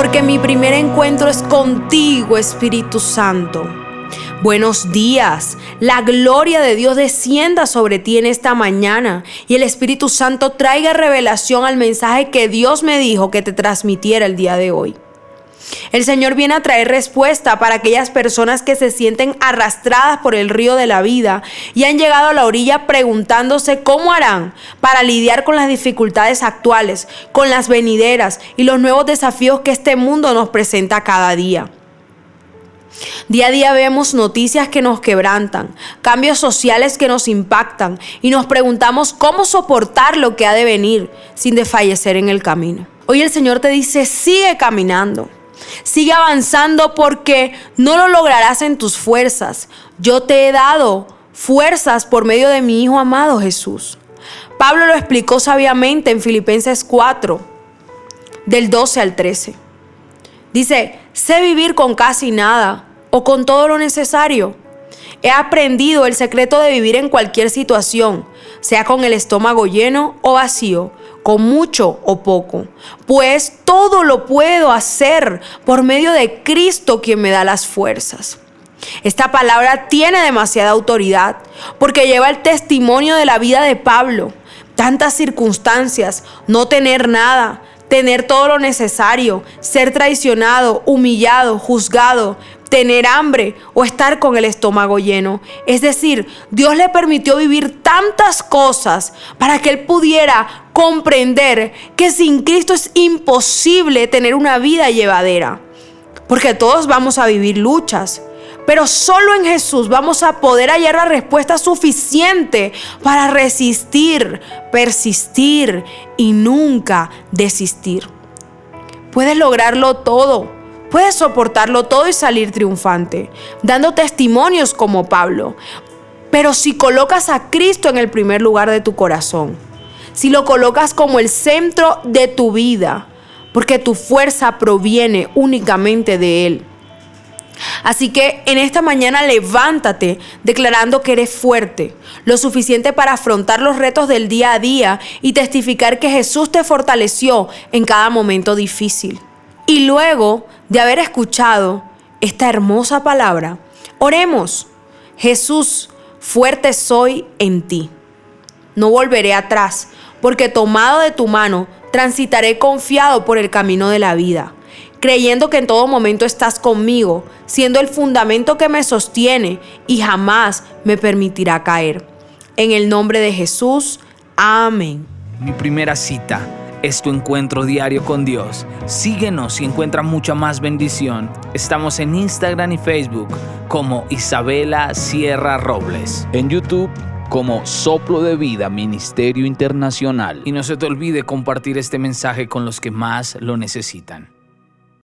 porque mi primer encuentro es contigo, Espíritu Santo. Buenos días. La gloria de Dios descienda sobre ti en esta mañana y el Espíritu Santo traiga revelación al mensaje que Dios me dijo que te transmitiera el día de hoy. El Señor viene a traer respuesta para aquellas personas que se sienten arrastradas por el río de la vida y han llegado a la orilla preguntándose cómo harán para lidiar con las dificultades actuales, con las venideras y los nuevos desafíos que este mundo nos presenta cada día. Día a día vemos noticias que nos quebrantan, cambios sociales que nos impactan y nos preguntamos cómo soportar lo que ha de venir sin desfallecer en el camino. Hoy el Señor te dice, sigue caminando. Sigue avanzando porque no lo lograrás en tus fuerzas. Yo te he dado fuerzas por medio de mi Hijo amado Jesús. Pablo lo explicó sabiamente en Filipenses 4, del 12 al 13. Dice, sé vivir con casi nada o con todo lo necesario. He aprendido el secreto de vivir en cualquier situación, sea con el estómago lleno o vacío, con mucho o poco, pues todo lo puedo hacer por medio de Cristo quien me da las fuerzas. Esta palabra tiene demasiada autoridad porque lleva el testimonio de la vida de Pablo. Tantas circunstancias, no tener nada, tener todo lo necesario, ser traicionado, humillado, juzgado, tener hambre o estar con el estómago lleno. Es decir, Dios le permitió vivir tantas cosas para que él pudiera comprender que sin Cristo es imposible tener una vida llevadera. Porque todos vamos a vivir luchas, pero solo en Jesús vamos a poder hallar la respuesta suficiente para resistir, persistir y nunca desistir. Puedes lograrlo todo Puedes soportarlo todo y salir triunfante, dando testimonios como Pablo. Pero si colocas a Cristo en el primer lugar de tu corazón, si lo colocas como el centro de tu vida, porque tu fuerza proviene únicamente de Él. Así que en esta mañana levántate declarando que eres fuerte, lo suficiente para afrontar los retos del día a día y testificar que Jesús te fortaleció en cada momento difícil. Y luego de haber escuchado esta hermosa palabra, oremos. Jesús, fuerte soy en ti. No volveré atrás, porque tomado de tu mano, transitaré confiado por el camino de la vida, creyendo que en todo momento estás conmigo, siendo el fundamento que me sostiene y jamás me permitirá caer. En el nombre de Jesús, amén. Mi primera cita es tu encuentro diario con Dios. Síguenos y encuentra mucha más bendición. Estamos en Instagram y Facebook como Isabela Sierra Robles. En YouTube como Soplo de Vida Ministerio Internacional. Y no se te olvide compartir este mensaje con los que más lo necesitan.